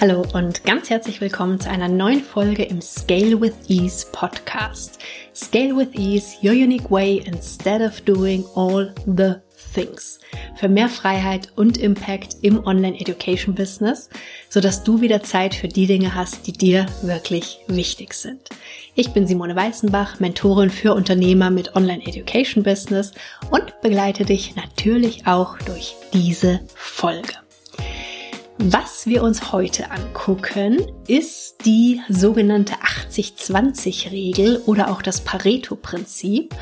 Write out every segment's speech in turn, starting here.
Hallo und ganz herzlich willkommen zu einer neuen Folge im Scale with Ease Podcast. Scale with Ease, your unique way instead of doing all the things. Für mehr Freiheit und Impact im Online Education Business, sodass du wieder Zeit für die Dinge hast, die dir wirklich wichtig sind. Ich bin Simone Weißenbach, Mentorin für Unternehmer mit Online Education Business und begleite dich natürlich auch durch diese Folge. Was wir uns heute angucken, ist die sogenannte 80-20-Regel oder auch das Pareto-Prinzip.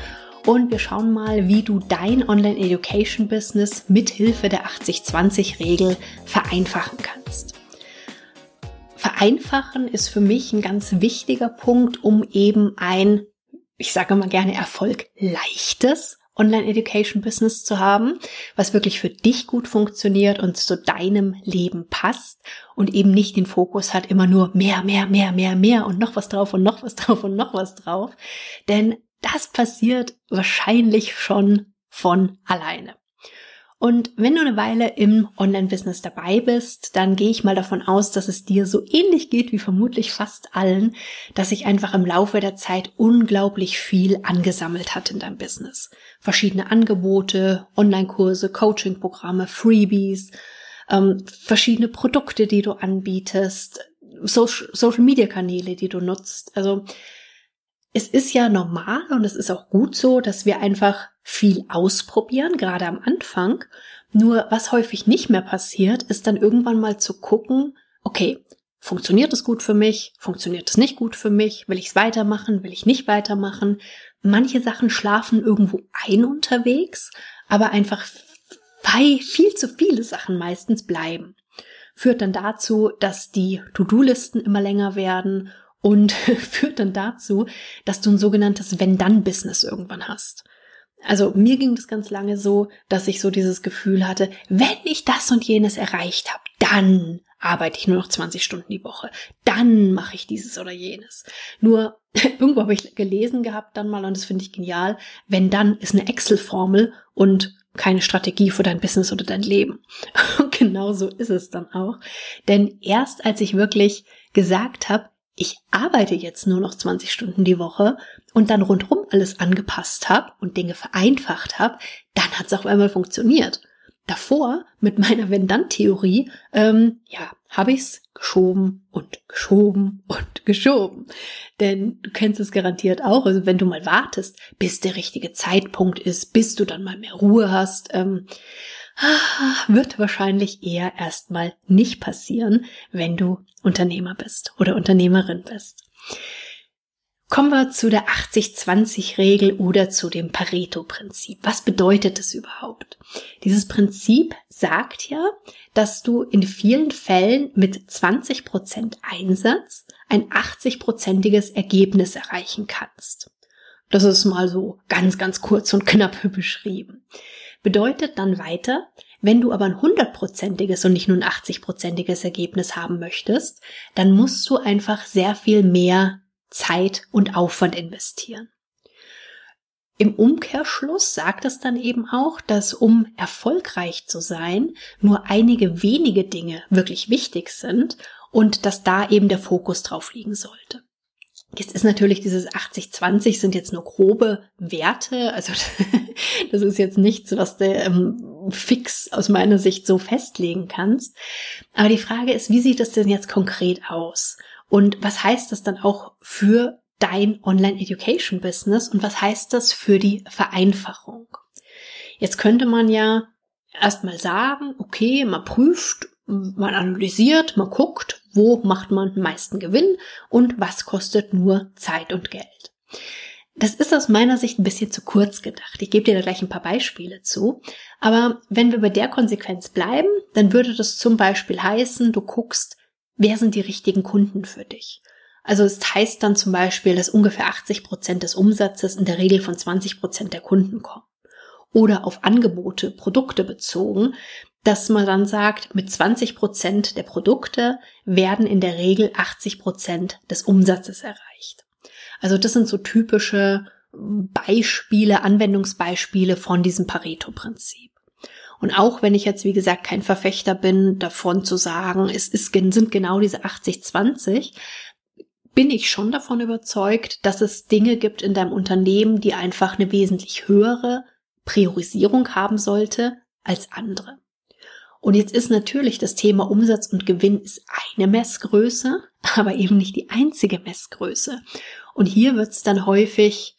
Und wir schauen mal, wie du dein Online-Education-Business mit Hilfe der 80-20-Regel vereinfachen kannst. Vereinfachen ist für mich ein ganz wichtiger Punkt, um eben ein, ich sage mal gerne Erfolg leichtes Online-Education-Business zu haben, was wirklich für dich gut funktioniert und zu deinem Leben passt und eben nicht den Fokus hat, immer nur mehr, mehr, mehr, mehr, mehr und noch was drauf und noch was drauf und noch was drauf. Denn das passiert wahrscheinlich schon von alleine. Und wenn du eine Weile im Online-Business dabei bist, dann gehe ich mal davon aus, dass es dir so ähnlich geht wie vermutlich fast allen, dass sich einfach im Laufe der Zeit unglaublich viel angesammelt hat in deinem Business. Verschiedene Angebote, Online-Kurse, Coaching-Programme, Freebies, ähm, verschiedene Produkte, die du anbietest, Social-Media-Kanäle, die du nutzt. Also es ist ja normal und es ist auch gut so, dass wir einfach viel ausprobieren, gerade am Anfang. Nur was häufig nicht mehr passiert, ist dann irgendwann mal zu gucken, okay, funktioniert es gut für mich? Funktioniert es nicht gut für mich? Will ich es weitermachen? Will ich nicht weitermachen? Manche Sachen schlafen irgendwo ein unterwegs, aber einfach viel zu viele Sachen meistens bleiben. Führt dann dazu, dass die To-Do-Listen immer länger werden und führt dann dazu, dass du ein sogenanntes Wenn-Dann-Business irgendwann hast. Also mir ging das ganz lange so, dass ich so dieses Gefühl hatte, wenn ich das und jenes erreicht habe, dann arbeite ich nur noch 20 Stunden die Woche. Dann mache ich dieses oder jenes. Nur irgendwo habe ich gelesen gehabt dann mal und das finde ich genial. Wenn dann ist eine Excel-Formel und keine Strategie für dein Business oder dein Leben. Und genau so ist es dann auch. Denn erst als ich wirklich gesagt habe, ich arbeite jetzt nur noch 20 Stunden die Woche und dann rundrum alles angepasst habe und Dinge vereinfacht habe, dann hat es auf einmal funktioniert. Davor mit meiner Wenn-Dann-Theorie, ähm, ja, habe ich's geschoben und geschoben und geschoben. Denn du kennst es garantiert auch, also wenn du mal wartest, bis der richtige Zeitpunkt ist, bis du dann mal mehr Ruhe hast, ähm, wird wahrscheinlich eher erstmal nicht passieren, wenn du Unternehmer bist oder Unternehmerin bist. Kommen wir zu der 80-20-Regel oder zu dem Pareto-Prinzip. Was bedeutet das überhaupt? Dieses Prinzip sagt ja, dass du in vielen Fällen mit 20% Einsatz ein 80-prozentiges Ergebnis erreichen kannst. Das ist mal so ganz, ganz kurz und knapp beschrieben. Bedeutet dann weiter, wenn du aber ein hundertprozentiges und nicht nur ein 80-prozentiges Ergebnis haben möchtest, dann musst du einfach sehr viel mehr Zeit und Aufwand investieren. Im Umkehrschluss sagt es dann eben auch, dass um erfolgreich zu sein, nur einige wenige Dinge wirklich wichtig sind und dass da eben der Fokus drauf liegen sollte. Jetzt ist natürlich dieses 80-20 sind jetzt nur grobe Werte, also das ist jetzt nichts, was du ähm, fix aus meiner Sicht so festlegen kannst. Aber die Frage ist, wie sieht das denn jetzt konkret aus? Und was heißt das dann auch für dein Online-Education-Business und was heißt das für die Vereinfachung? Jetzt könnte man ja erstmal sagen, okay, man prüft, man analysiert, man guckt, wo macht man den meisten Gewinn und was kostet nur Zeit und Geld. Das ist aus meiner Sicht ein bisschen zu kurz gedacht. Ich gebe dir da gleich ein paar Beispiele zu. Aber wenn wir bei der Konsequenz bleiben, dann würde das zum Beispiel heißen, du guckst, wer sind die richtigen Kunden für dich. Also es heißt dann zum Beispiel, dass ungefähr 80 Prozent des Umsatzes in der Regel von 20 Prozent der Kunden kommen. Oder auf Angebote, Produkte bezogen, dass man dann sagt, mit 20 Prozent der Produkte werden in der Regel 80 Prozent des Umsatzes erreicht. Also das sind so typische Beispiele, Anwendungsbeispiele von diesem Pareto-Prinzip. Und auch wenn ich jetzt, wie gesagt, kein Verfechter bin, davon zu sagen, es ist, sind genau diese 80-20, bin ich schon davon überzeugt, dass es Dinge gibt in deinem Unternehmen, die einfach eine wesentlich höhere Priorisierung haben sollte als andere. Und jetzt ist natürlich das Thema Umsatz und Gewinn ist eine Messgröße, aber eben nicht die einzige Messgröße. Und hier wird es dann häufig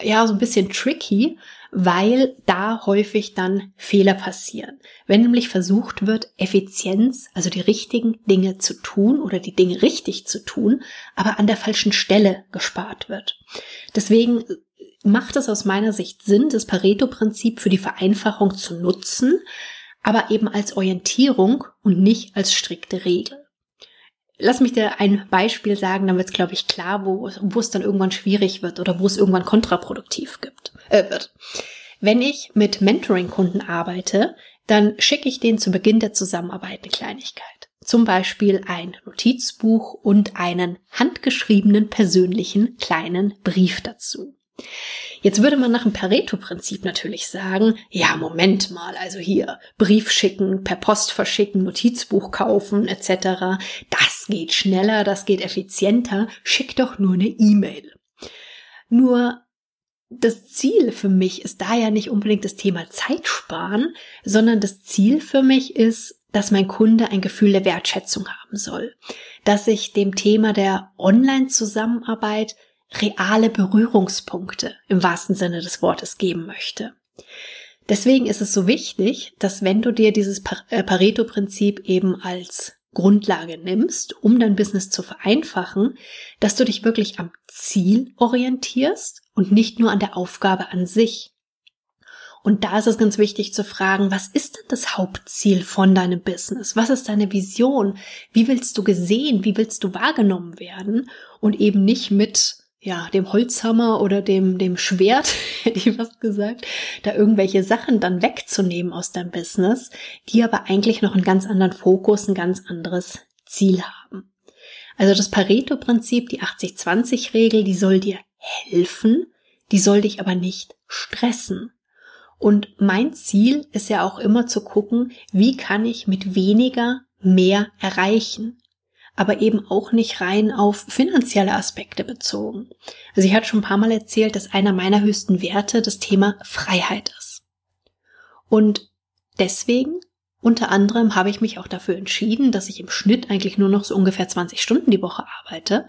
ja so ein bisschen tricky, weil da häufig dann Fehler passieren. Wenn nämlich versucht wird, Effizienz, also die richtigen Dinge zu tun oder die Dinge richtig zu tun, aber an der falschen Stelle gespart wird. Deswegen macht es aus meiner Sicht Sinn, das Pareto-Prinzip für die Vereinfachung zu nutzen, aber eben als Orientierung und nicht als strikte Regel. Lass mich dir ein Beispiel sagen, dann wird es, glaube ich, klar, wo, wo es dann irgendwann schwierig wird oder wo es irgendwann kontraproduktiv gibt, äh, wird. Wenn ich mit Mentoring-Kunden arbeite, dann schicke ich denen zu Beginn der Zusammenarbeit eine Kleinigkeit. Zum Beispiel ein Notizbuch und einen handgeschriebenen persönlichen kleinen Brief dazu. Jetzt würde man nach dem Pareto-Prinzip natürlich sagen, ja, Moment mal, also hier Brief schicken, per Post verschicken, Notizbuch kaufen etc. Das geht schneller, das geht effizienter, schick doch nur eine E-Mail. Nur das Ziel für mich ist da ja nicht unbedingt das Thema Zeit sparen, sondern das Ziel für mich ist, dass mein Kunde ein Gefühl der Wertschätzung haben soll, dass ich dem Thema der Online-Zusammenarbeit reale Berührungspunkte im wahrsten Sinne des Wortes geben möchte. Deswegen ist es so wichtig, dass wenn du dir dieses äh, Pareto-Prinzip eben als Grundlage nimmst, um dein Business zu vereinfachen, dass du dich wirklich am Ziel orientierst und nicht nur an der Aufgabe an sich. Und da ist es ganz wichtig zu fragen, was ist denn das Hauptziel von deinem Business? Was ist deine Vision? Wie willst du gesehen? Wie willst du wahrgenommen werden? Und eben nicht mit ja, dem Holzhammer oder dem, dem Schwert, hätte ich fast gesagt, da irgendwelche Sachen dann wegzunehmen aus deinem Business, die aber eigentlich noch einen ganz anderen Fokus, ein ganz anderes Ziel haben. Also das Pareto-Prinzip, die 80-20-Regel, die soll dir helfen, die soll dich aber nicht stressen. Und mein Ziel ist ja auch immer zu gucken, wie kann ich mit weniger mehr erreichen aber eben auch nicht rein auf finanzielle Aspekte bezogen. Also ich hatte schon ein paar Mal erzählt, dass einer meiner höchsten Werte das Thema Freiheit ist. Und deswegen unter anderem habe ich mich auch dafür entschieden, dass ich im Schnitt eigentlich nur noch so ungefähr 20 Stunden die Woche arbeite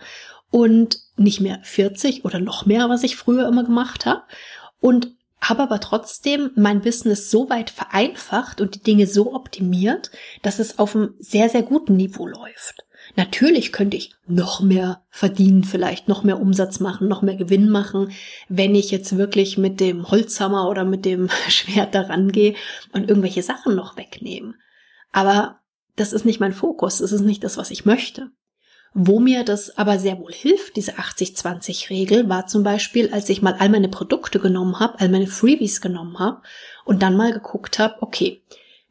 und nicht mehr 40 oder noch mehr, was ich früher immer gemacht habe. Und habe aber trotzdem mein Business so weit vereinfacht und die Dinge so optimiert, dass es auf einem sehr, sehr guten Niveau läuft. Natürlich könnte ich noch mehr verdienen, vielleicht noch mehr Umsatz machen, noch mehr Gewinn machen, wenn ich jetzt wirklich mit dem Holzhammer oder mit dem Schwert daran gehe und irgendwelche Sachen noch wegnehme. Aber das ist nicht mein Fokus, das ist nicht das, was ich möchte. Wo mir das aber sehr wohl hilft, diese 80-20-Regel, war zum Beispiel, als ich mal all meine Produkte genommen habe, all meine Freebies genommen habe und dann mal geguckt habe, okay,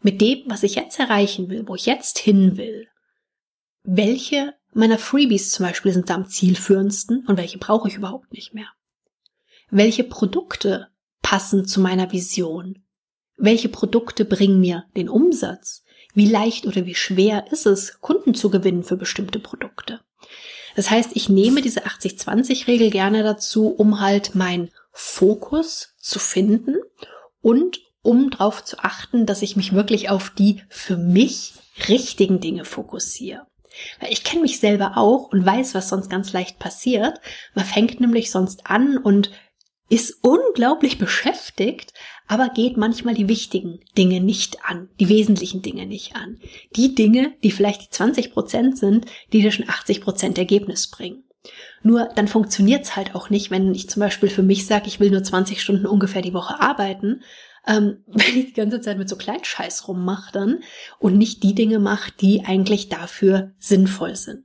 mit dem, was ich jetzt erreichen will, wo ich jetzt hin will, welche meiner Freebies zum Beispiel sind da am zielführendsten und welche brauche ich überhaupt nicht mehr? Welche Produkte passen zu meiner Vision? Welche Produkte bringen mir den Umsatz? Wie leicht oder wie schwer ist es, Kunden zu gewinnen für bestimmte Produkte? Das heißt, ich nehme diese 80-20-Regel gerne dazu, um halt meinen Fokus zu finden und um darauf zu achten, dass ich mich wirklich auf die für mich richtigen Dinge fokussiere. Weil ich kenne mich selber auch und weiß, was sonst ganz leicht passiert. Man fängt nämlich sonst an und ist unglaublich beschäftigt, aber geht manchmal die wichtigen Dinge nicht an, die wesentlichen Dinge nicht an. Die Dinge, die vielleicht die 20 Prozent sind, die dir schon 80 Prozent Ergebnis bringen. Nur dann funktioniert's halt auch nicht, wenn ich zum Beispiel für mich sage, ich will nur 20 Stunden ungefähr die Woche arbeiten, ähm, wenn ich die ganze Zeit mit so Kleinscheiß rummache dann und nicht die Dinge mache, die eigentlich dafür sinnvoll sind.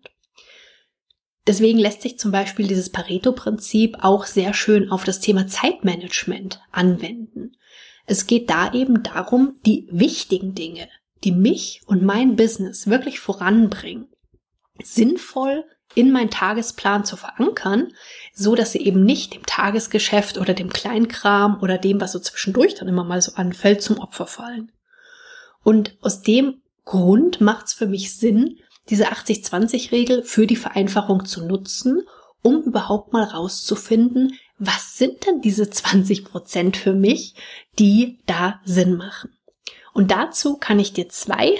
Deswegen lässt sich zum Beispiel dieses Pareto-Prinzip auch sehr schön auf das Thema Zeitmanagement anwenden. Es geht da eben darum, die wichtigen Dinge, die mich und mein Business wirklich voranbringen, sinnvoll in meinen Tagesplan zu verankern, so dass sie eben nicht dem Tagesgeschäft oder dem Kleinkram oder dem, was so zwischendurch dann immer mal so anfällt, zum Opfer fallen. Und aus dem Grund macht es für mich Sinn, diese 80-20-Regel für die Vereinfachung zu nutzen, um überhaupt mal rauszufinden, was sind denn diese 20 Prozent für mich, die da Sinn machen. Und dazu kann ich dir zwei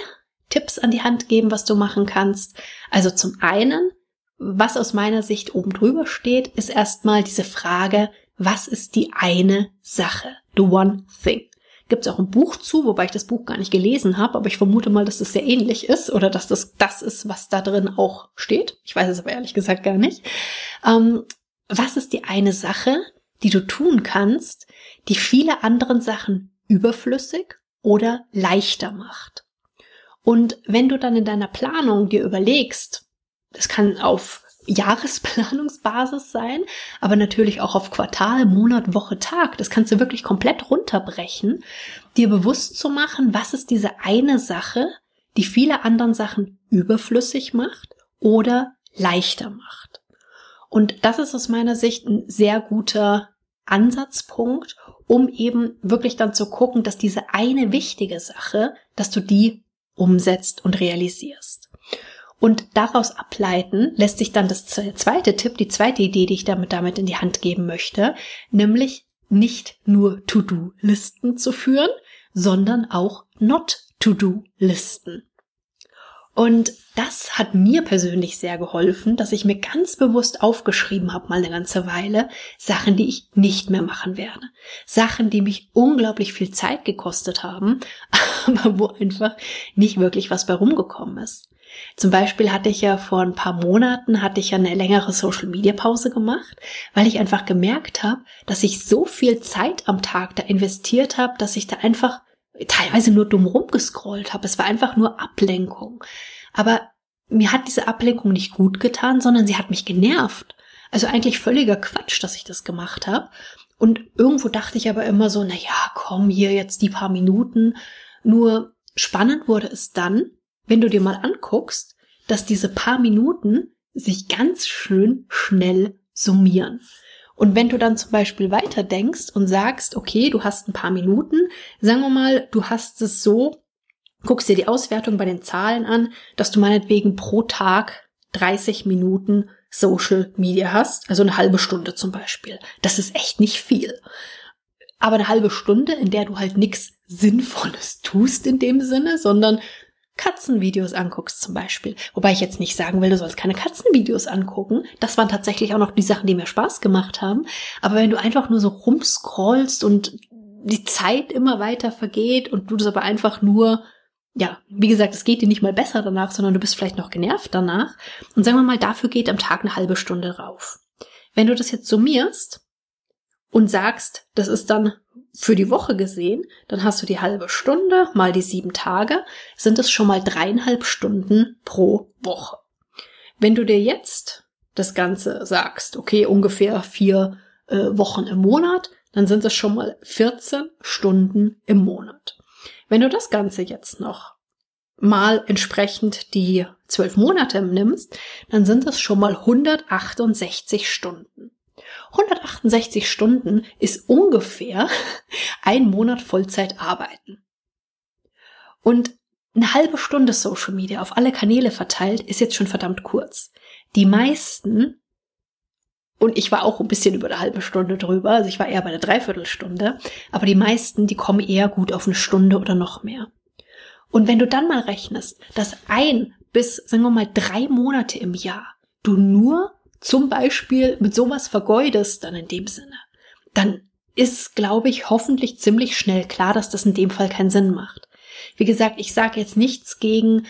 Tipps an die Hand geben, was du machen kannst. Also zum einen, was aus meiner Sicht oben drüber steht, ist erstmal diese Frage, was ist die eine Sache? The one thing. Gibt es auch ein Buch zu, wobei ich das Buch gar nicht gelesen habe, aber ich vermute mal, dass das sehr ähnlich ist oder dass das das ist, was da drin auch steht. Ich weiß es aber ehrlich gesagt gar nicht. Ähm, was ist die eine Sache, die du tun kannst, die viele anderen Sachen überflüssig oder leichter macht? Und wenn du dann in deiner Planung dir überlegst, das kann auf Jahresplanungsbasis sein, aber natürlich auch auf Quartal, Monat, Woche, Tag. Das kannst du wirklich komplett runterbrechen, dir bewusst zu machen, was ist diese eine Sache, die viele anderen Sachen überflüssig macht oder leichter macht. Und das ist aus meiner Sicht ein sehr guter Ansatzpunkt, um eben wirklich dann zu gucken, dass diese eine wichtige Sache, dass du die umsetzt und realisierst. Und daraus ableiten lässt sich dann das zweite Tipp, die zweite Idee, die ich damit damit in die Hand geben möchte, nämlich nicht nur To-Do-Listen zu führen, sondern auch Not-To-Do-Listen. Und das hat mir persönlich sehr geholfen, dass ich mir ganz bewusst aufgeschrieben habe, mal eine ganze Weile, Sachen, die ich nicht mehr machen werde. Sachen, die mich unglaublich viel Zeit gekostet haben, aber wo einfach nicht wirklich was bei rumgekommen ist. Zum Beispiel hatte ich ja vor ein paar Monaten hatte ich ja eine längere Social Media Pause gemacht, weil ich einfach gemerkt habe, dass ich so viel Zeit am Tag da investiert habe, dass ich da einfach teilweise nur dumm rumgescrollt habe. Es war einfach nur Ablenkung. Aber mir hat diese Ablenkung nicht gut getan, sondern sie hat mich genervt. Also eigentlich völliger Quatsch, dass ich das gemacht habe. Und irgendwo dachte ich aber immer so, na ja, komm hier jetzt die paar Minuten. Nur spannend wurde es dann, wenn du dir mal anguckst, dass diese paar Minuten sich ganz schön schnell summieren. Und wenn du dann zum Beispiel weiter denkst und sagst, okay, du hast ein paar Minuten, sagen wir mal, du hast es so, guckst dir die Auswertung bei den Zahlen an, dass du meinetwegen pro Tag 30 Minuten Social Media hast, also eine halbe Stunde zum Beispiel. Das ist echt nicht viel. Aber eine halbe Stunde, in der du halt nichts Sinnvolles tust in dem Sinne, sondern Katzenvideos anguckst zum Beispiel. Wobei ich jetzt nicht sagen will, du sollst keine Katzenvideos angucken. Das waren tatsächlich auch noch die Sachen, die mir Spaß gemacht haben. Aber wenn du einfach nur so rumscrollst und die Zeit immer weiter vergeht und du das aber einfach nur, ja, wie gesagt, es geht dir nicht mal besser danach, sondern du bist vielleicht noch genervt danach. Und sagen wir mal, dafür geht am Tag eine halbe Stunde rauf. Wenn du das jetzt summierst und sagst, das ist dann für die Woche gesehen, dann hast du die halbe Stunde mal die sieben Tage, sind es schon mal dreieinhalb Stunden pro Woche. Wenn du dir jetzt das Ganze sagst, okay, ungefähr vier äh, Wochen im Monat, dann sind es schon mal 14 Stunden im Monat. Wenn du das Ganze jetzt noch mal entsprechend die zwölf Monate nimmst, dann sind es schon mal 168 Stunden. 168 Stunden ist ungefähr ein Monat Vollzeit arbeiten. Und eine halbe Stunde Social Media auf alle Kanäle verteilt ist jetzt schon verdammt kurz. Die meisten, und ich war auch ein bisschen über eine halbe Stunde drüber, also ich war eher bei einer Dreiviertelstunde, aber die meisten, die kommen eher gut auf eine Stunde oder noch mehr. Und wenn du dann mal rechnest, dass ein bis, sagen wir mal, drei Monate im Jahr du nur zum Beispiel mit sowas vergeudest, dann in dem Sinne, dann ist, glaube ich, hoffentlich ziemlich schnell klar, dass das in dem Fall keinen Sinn macht. Wie gesagt, ich sage jetzt nichts gegen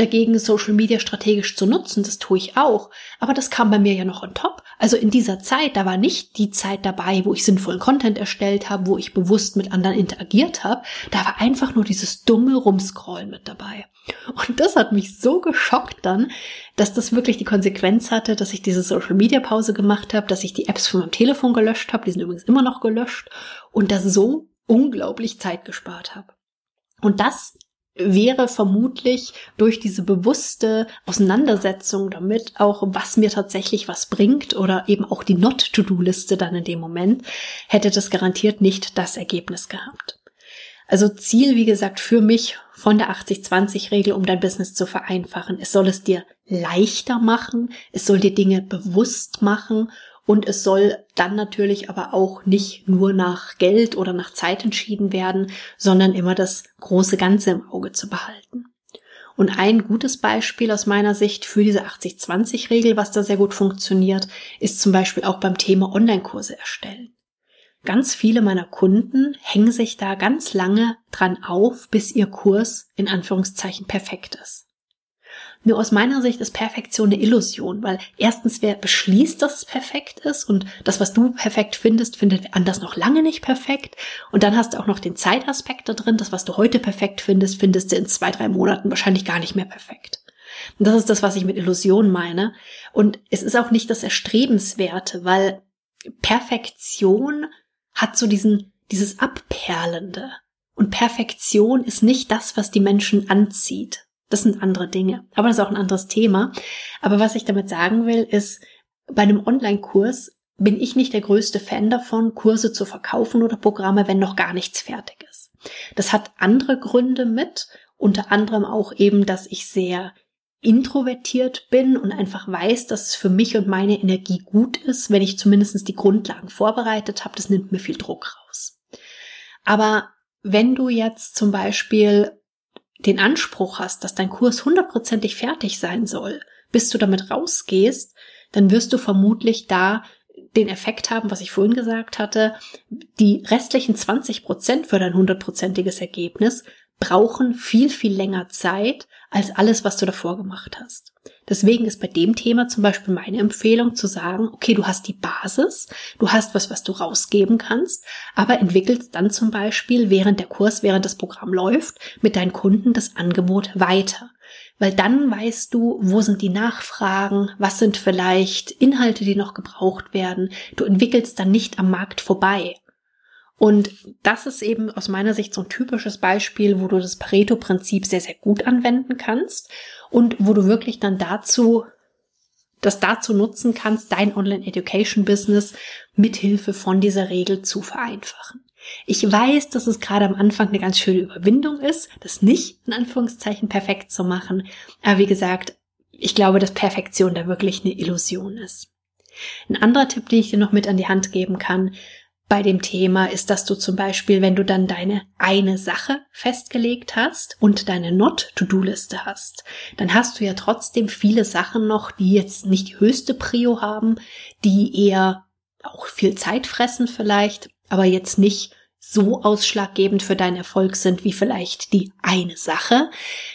dagegen, Social Media strategisch zu nutzen. Das tue ich auch. Aber das kam bei mir ja noch on top. Also in dieser Zeit, da war nicht die Zeit dabei, wo ich sinnvollen Content erstellt habe, wo ich bewusst mit anderen interagiert habe. Da war einfach nur dieses dumme Rumscrollen mit dabei. Und das hat mich so geschockt dann, dass das wirklich die Konsequenz hatte, dass ich diese Social Media Pause gemacht habe, dass ich die Apps von meinem Telefon gelöscht habe, die sind übrigens immer noch gelöscht und das so unglaublich Zeit gespart habe. Und das wäre vermutlich durch diese bewusste Auseinandersetzung damit auch, was mir tatsächlich was bringt oder eben auch die Not-to-Do-Liste dann in dem Moment, hätte das garantiert nicht das Ergebnis gehabt. Also Ziel, wie gesagt, für mich von der 80-20-Regel, um dein Business zu vereinfachen. Es soll es dir leichter machen, es soll dir Dinge bewusst machen und es soll dann natürlich aber auch nicht nur nach Geld oder nach Zeit entschieden werden, sondern immer das große Ganze im Auge zu behalten. Und ein gutes Beispiel aus meiner Sicht für diese 80-20-Regel, was da sehr gut funktioniert, ist zum Beispiel auch beim Thema Online-Kurse erstellen. Ganz viele meiner Kunden hängen sich da ganz lange dran auf, bis ihr Kurs in Anführungszeichen perfekt ist. Nur aus meiner Sicht ist Perfektion eine Illusion, weil erstens wer beschließt, dass es perfekt ist und das, was du perfekt findest, findet anders noch lange nicht perfekt. Und dann hast du auch noch den Zeitaspekt da drin. Das, was du heute perfekt findest, findest du in zwei, drei Monaten wahrscheinlich gar nicht mehr perfekt. Und das ist das, was ich mit Illusion meine. Und es ist auch nicht das Erstrebenswerte, weil Perfektion hat so diesen, dieses Abperlende. Und Perfektion ist nicht das, was die Menschen anzieht. Das sind andere Dinge. Aber das ist auch ein anderes Thema. Aber was ich damit sagen will, ist, bei einem Online-Kurs bin ich nicht der größte Fan davon, Kurse zu verkaufen oder Programme, wenn noch gar nichts fertig ist. Das hat andere Gründe mit, unter anderem auch eben, dass ich sehr introvertiert bin und einfach weiß, dass es für mich und meine Energie gut ist, wenn ich zumindest die Grundlagen vorbereitet habe. Das nimmt mir viel Druck raus. Aber wenn du jetzt zum Beispiel den Anspruch hast, dass dein Kurs hundertprozentig fertig sein soll, bis du damit rausgehst, dann wirst du vermutlich da den Effekt haben, was ich vorhin gesagt hatte, die restlichen 20 Prozent für dein hundertprozentiges Ergebnis brauchen viel, viel länger Zeit als alles, was du davor gemacht hast. Deswegen ist bei dem Thema zum Beispiel meine Empfehlung zu sagen, okay, du hast die Basis, du hast was, was du rausgeben kannst, aber entwickelst dann zum Beispiel während der Kurs, während das Programm läuft, mit deinen Kunden das Angebot weiter. Weil dann weißt du, wo sind die Nachfragen, was sind vielleicht Inhalte, die noch gebraucht werden. Du entwickelst dann nicht am Markt vorbei. Und das ist eben aus meiner Sicht so ein typisches Beispiel, wo du das Pareto-Prinzip sehr, sehr gut anwenden kannst und wo du wirklich dann dazu das dazu nutzen kannst, dein Online-Education-Business mithilfe von dieser Regel zu vereinfachen. Ich weiß, dass es gerade am Anfang eine ganz schöne Überwindung ist, das nicht in Anführungszeichen perfekt zu machen. Aber wie gesagt, ich glaube, dass Perfektion da wirklich eine Illusion ist. Ein anderer Tipp, den ich dir noch mit an die Hand geben kann, bei dem Thema ist, dass du zum Beispiel, wenn du dann deine eine Sache festgelegt hast und deine Not-To-Do-Liste hast, dann hast du ja trotzdem viele Sachen noch, die jetzt nicht die höchste Prio haben, die eher auch viel Zeit fressen vielleicht, aber jetzt nicht so ausschlaggebend für deinen Erfolg sind wie vielleicht die eine Sache.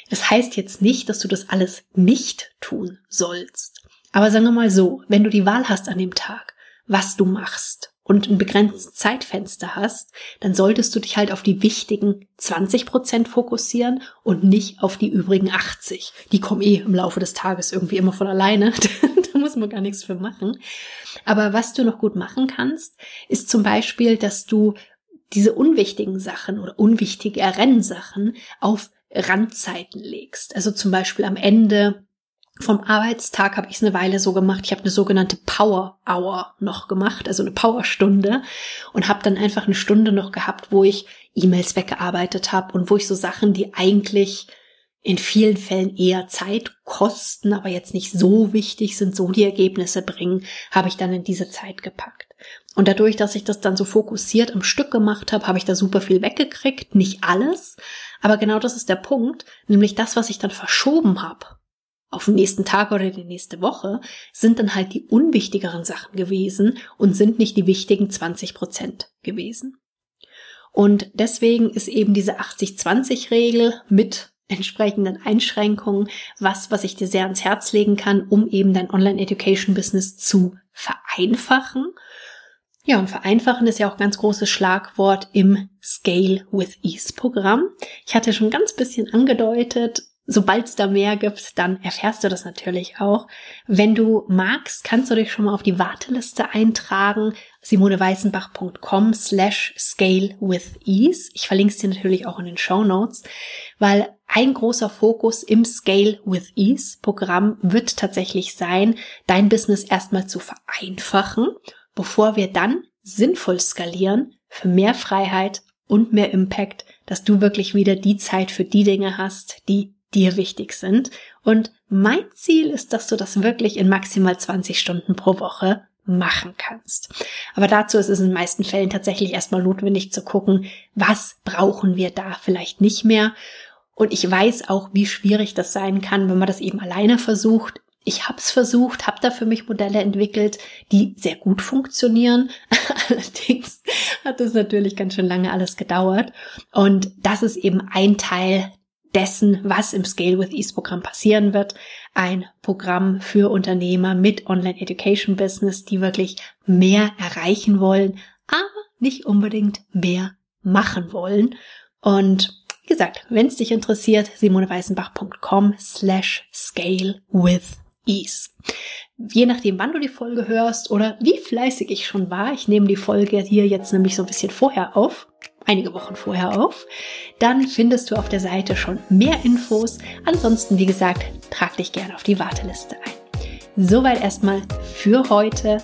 Das heißt jetzt nicht, dass du das alles nicht tun sollst. Aber sagen wir mal so, wenn du die Wahl hast an dem Tag, was du machst, und ein begrenztes Zeitfenster hast, dann solltest du dich halt auf die wichtigen 20 Prozent fokussieren und nicht auf die übrigen 80. Die kommen eh im Laufe des Tages irgendwie immer von alleine. da muss man gar nichts für machen. Aber was du noch gut machen kannst, ist zum Beispiel, dass du diese unwichtigen Sachen oder unwichtige Rennsachen auf Randzeiten legst. Also zum Beispiel am Ende vom Arbeitstag habe ich es eine Weile so gemacht. Ich habe eine sogenannte Power Hour noch gemacht, also eine Powerstunde und habe dann einfach eine Stunde noch gehabt, wo ich E-Mails weggearbeitet habe und wo ich so Sachen, die eigentlich in vielen Fällen eher Zeit kosten, aber jetzt nicht so wichtig sind, so die Ergebnisse bringen, habe ich dann in diese Zeit gepackt. Und dadurch, dass ich das dann so fokussiert am Stück gemacht habe, habe ich da super viel weggekriegt. Nicht alles, aber genau das ist der Punkt, nämlich das, was ich dann verschoben habe auf den nächsten Tag oder die nächste Woche, sind dann halt die unwichtigeren Sachen gewesen und sind nicht die wichtigen 20 Prozent gewesen. Und deswegen ist eben diese 80-20-Regel mit entsprechenden Einschränkungen was, was ich dir sehr ans Herz legen kann, um eben dein Online-Education-Business zu vereinfachen. Ja, und vereinfachen ist ja auch ganz großes Schlagwort im Scale with Ease Programm. Ich hatte schon ganz bisschen angedeutet, Sobald es da mehr gibt, dann erfährst du das natürlich auch. Wenn du magst, kannst du dich schon mal auf die Warteliste eintragen. simoneweißenbach.com slash scale with ease. Ich verlinke es dir natürlich auch in den Show Notes, weil ein großer Fokus im Scale with Ease Programm wird tatsächlich sein, dein Business erstmal zu vereinfachen, bevor wir dann sinnvoll skalieren für mehr Freiheit und mehr Impact dass du wirklich wieder die Zeit für die Dinge hast, die dir wichtig sind. Und mein Ziel ist, dass du das wirklich in maximal 20 Stunden pro Woche machen kannst. Aber dazu ist es in den meisten Fällen tatsächlich erstmal notwendig zu gucken, was brauchen wir da vielleicht nicht mehr. Und ich weiß auch, wie schwierig das sein kann, wenn man das eben alleine versucht. Ich habe es versucht, habe da für mich Modelle entwickelt, die sehr gut funktionieren. Allerdings hat es natürlich ganz schön lange alles gedauert. Und das ist eben ein Teil dessen, was im Scale with Ease Programm passieren wird. Ein Programm für Unternehmer mit Online Education Business, die wirklich mehr erreichen wollen, aber nicht unbedingt mehr machen wollen. Und wie gesagt, wenn es dich interessiert, simoneweißenbach.com slash scale with ease. Je nachdem, wann du die Folge hörst oder wie fleißig ich schon war, ich nehme die Folge hier jetzt nämlich so ein bisschen vorher auf, einige Wochen vorher auf, dann findest du auf der Seite schon mehr Infos. Ansonsten, wie gesagt, trag dich gerne auf die Warteliste ein. Soweit erstmal für heute.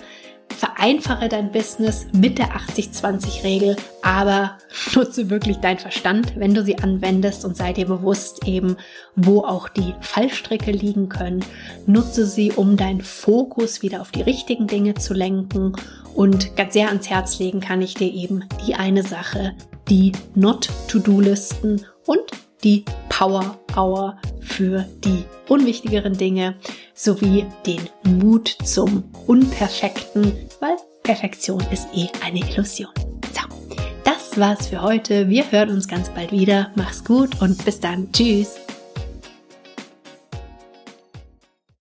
Vereinfache dein Business mit der 80-20-Regel, aber nutze wirklich deinen Verstand, wenn du sie anwendest und sei dir bewusst eben, wo auch die Fallstricke liegen können. Nutze sie, um deinen Fokus wieder auf die richtigen Dinge zu lenken und ganz sehr ans Herz legen kann ich dir eben die eine Sache, die Not-to-Do-Listen und die Power Hour für die unwichtigeren Dinge sowie den Mut zum Unperfekten, weil Perfektion ist eh eine Illusion. So, das war's für heute. Wir hören uns ganz bald wieder. Mach's gut und bis dann. Tschüss.